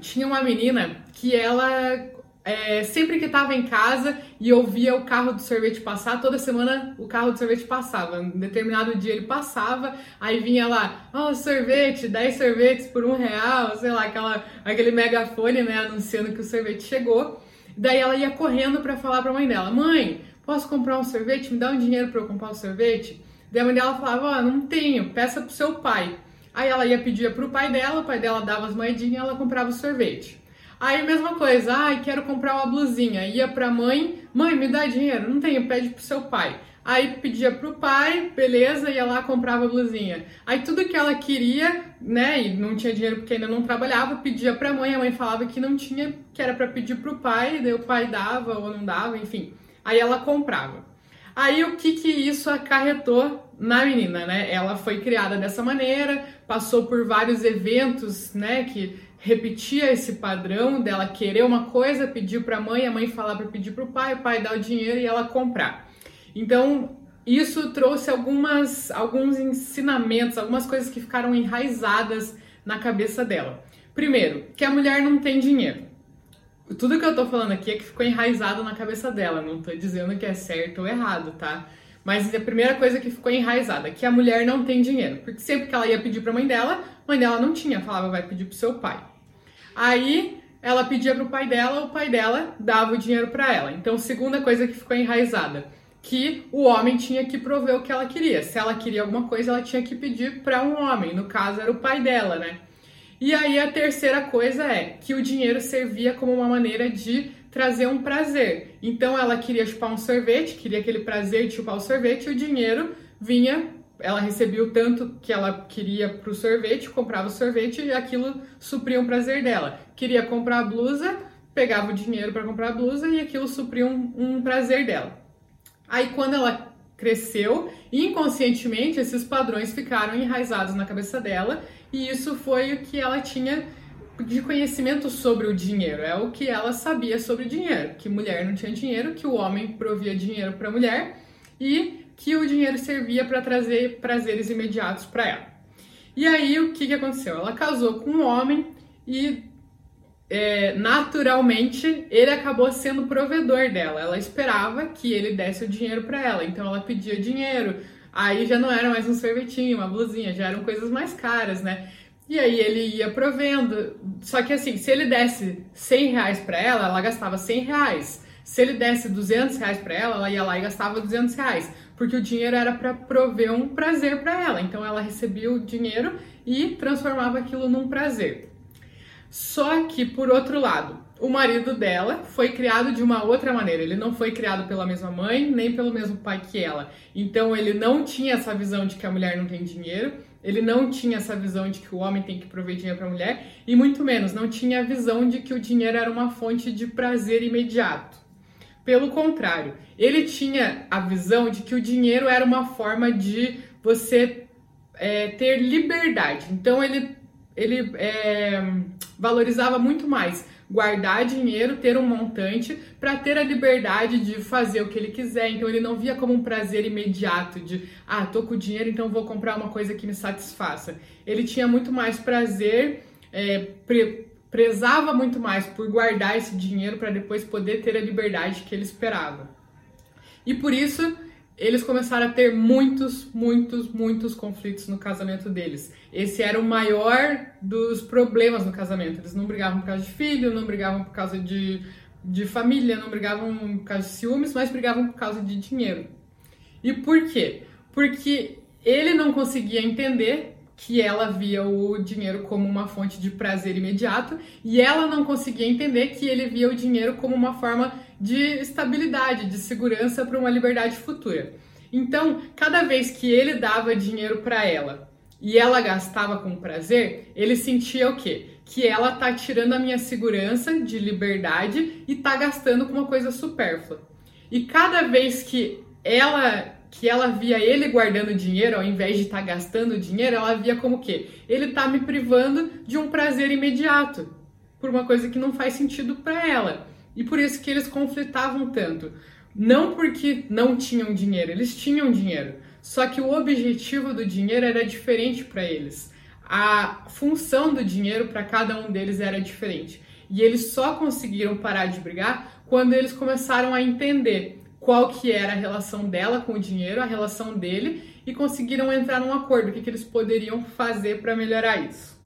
Tinha uma menina que ela é, sempre que estava em casa e ouvia o carro do sorvete passar, toda semana o carro do sorvete passava. Um determinado dia ele passava, aí vinha lá, ó, oh, sorvete, 10 sorvetes por um real, sei lá, aquela, aquele megafone, né, anunciando que o sorvete chegou. Daí ela ia correndo para falar para a mãe dela: Mãe, posso comprar um sorvete? Me dá um dinheiro para eu comprar um sorvete? Daí a mãe dela falava: Ó, oh, não tenho, peça pro seu pai. Aí ela ia pedir pro pai dela, o pai dela dava as moedinhas e ela comprava o sorvete. Aí mesma coisa, ai, quero comprar uma blusinha. Ia pra mãe, mãe, me dá dinheiro. Não tenho, pede pro seu pai. Aí pedia pro pai, beleza, ia lá comprava a blusinha. Aí tudo que ela queria, né, e não tinha dinheiro porque ainda não trabalhava, pedia pra mãe, a mãe falava que não tinha, que era para pedir pro pai, daí o pai dava ou não dava, enfim. Aí ela comprava. Aí o que que isso acarretou na menina, né? Ela foi criada dessa maneira, passou por vários eventos, né, que repetia esse padrão dela querer uma coisa, pedir para a mãe, a mãe falar para pedir para o pai, o pai dar o dinheiro e ela comprar. Então, isso trouxe algumas, alguns ensinamentos, algumas coisas que ficaram enraizadas na cabeça dela. Primeiro, que a mulher não tem dinheiro. Tudo que eu tô falando aqui é que ficou enraizado na cabeça dela, não tô dizendo que é certo ou errado, tá? Mas a primeira coisa que ficou enraizada, que a mulher não tem dinheiro. Porque sempre que ela ia pedir pra mãe dela, a mãe dela não tinha, falava vai pedir pro seu pai. Aí ela pedia pro pai dela, o pai dela dava o dinheiro para ela. Então, segunda coisa que ficou enraizada, que o homem tinha que prover o que ela queria. Se ela queria alguma coisa, ela tinha que pedir para um homem. No caso, era o pai dela, né? E aí a terceira coisa é que o dinheiro servia como uma maneira de trazer um prazer. Então ela queria chupar um sorvete, queria aquele prazer de chupar o sorvete, e o dinheiro vinha ela recebia o tanto que ela queria para o sorvete, comprava o sorvete e aquilo supria o prazer dela. Queria comprar a blusa, pegava o dinheiro para comprar a blusa e aquilo supria um, um prazer dela. Aí quando ela cresceu, inconscientemente esses padrões ficaram enraizados na cabeça dela e isso foi o que ela tinha de conhecimento sobre o dinheiro. É o que ela sabia sobre dinheiro, que mulher não tinha dinheiro, que o homem provia dinheiro para a mulher e que o dinheiro servia para trazer prazeres imediatos para ela. E aí o que, que aconteceu? Ela casou com um homem e é, naturalmente ele acabou sendo provedor dela. Ela esperava que ele desse o dinheiro para ela, então ela pedia dinheiro. Aí já não era mais um sorvetinho, uma blusinha, já eram coisas mais caras, né? E aí ele ia provendo. Só que assim, se ele desse 100 reais para ela, ela gastava 100 reais. Se ele desse 200 reais para ela, ela ia lá e gastava 200 reais porque o dinheiro era para prover um prazer para ela. Então ela recebia o dinheiro e transformava aquilo num prazer. Só que, por outro lado, o marido dela foi criado de uma outra maneira. Ele não foi criado pela mesma mãe, nem pelo mesmo pai que ela. Então ele não tinha essa visão de que a mulher não tem dinheiro, ele não tinha essa visão de que o homem tem que prover dinheiro para a mulher, e muito menos não tinha a visão de que o dinheiro era uma fonte de prazer imediato. Pelo contrário, ele tinha a visão de que o dinheiro era uma forma de você é, ter liberdade. Então ele, ele é, valorizava muito mais guardar dinheiro, ter um montante para ter a liberdade de fazer o que ele quiser. Então ele não via como um prazer imediato de, ah, tô com dinheiro, então vou comprar uma coisa que me satisfaça. Ele tinha muito mais prazer é, prezava muito mais por guardar esse dinheiro para depois poder ter a liberdade que ele esperava. E por isso eles começaram a ter muitos, muitos, muitos conflitos no casamento deles. Esse era o maior dos problemas no casamento. Eles não brigavam por causa de filho, não brigavam por causa de, de família, não brigavam por causa de ciúmes, mas brigavam por causa de dinheiro. E por quê? Porque ele não conseguia entender que ela via o dinheiro como uma fonte de prazer imediato e ela não conseguia entender que ele via o dinheiro como uma forma de estabilidade, de segurança para uma liberdade futura. Então, cada vez que ele dava dinheiro para ela e ela gastava com prazer, ele sentia o quê? Que ela tá tirando a minha segurança de liberdade e tá gastando com uma coisa supérflua. E cada vez que ela que ela via ele guardando dinheiro ao invés de estar tá gastando dinheiro, ela via como que ele está me privando de um prazer imediato por uma coisa que não faz sentido para ela. E por isso que eles conflitavam tanto. Não porque não tinham dinheiro, eles tinham dinheiro. Só que o objetivo do dinheiro era diferente para eles. a função do dinheiro para cada um deles era diferente. E eles só conseguiram parar de brigar quando eles começaram a entender qual que era a relação dela com o dinheiro, a relação dele, e conseguiram entrar num acordo, o que, que eles poderiam fazer para melhorar isso.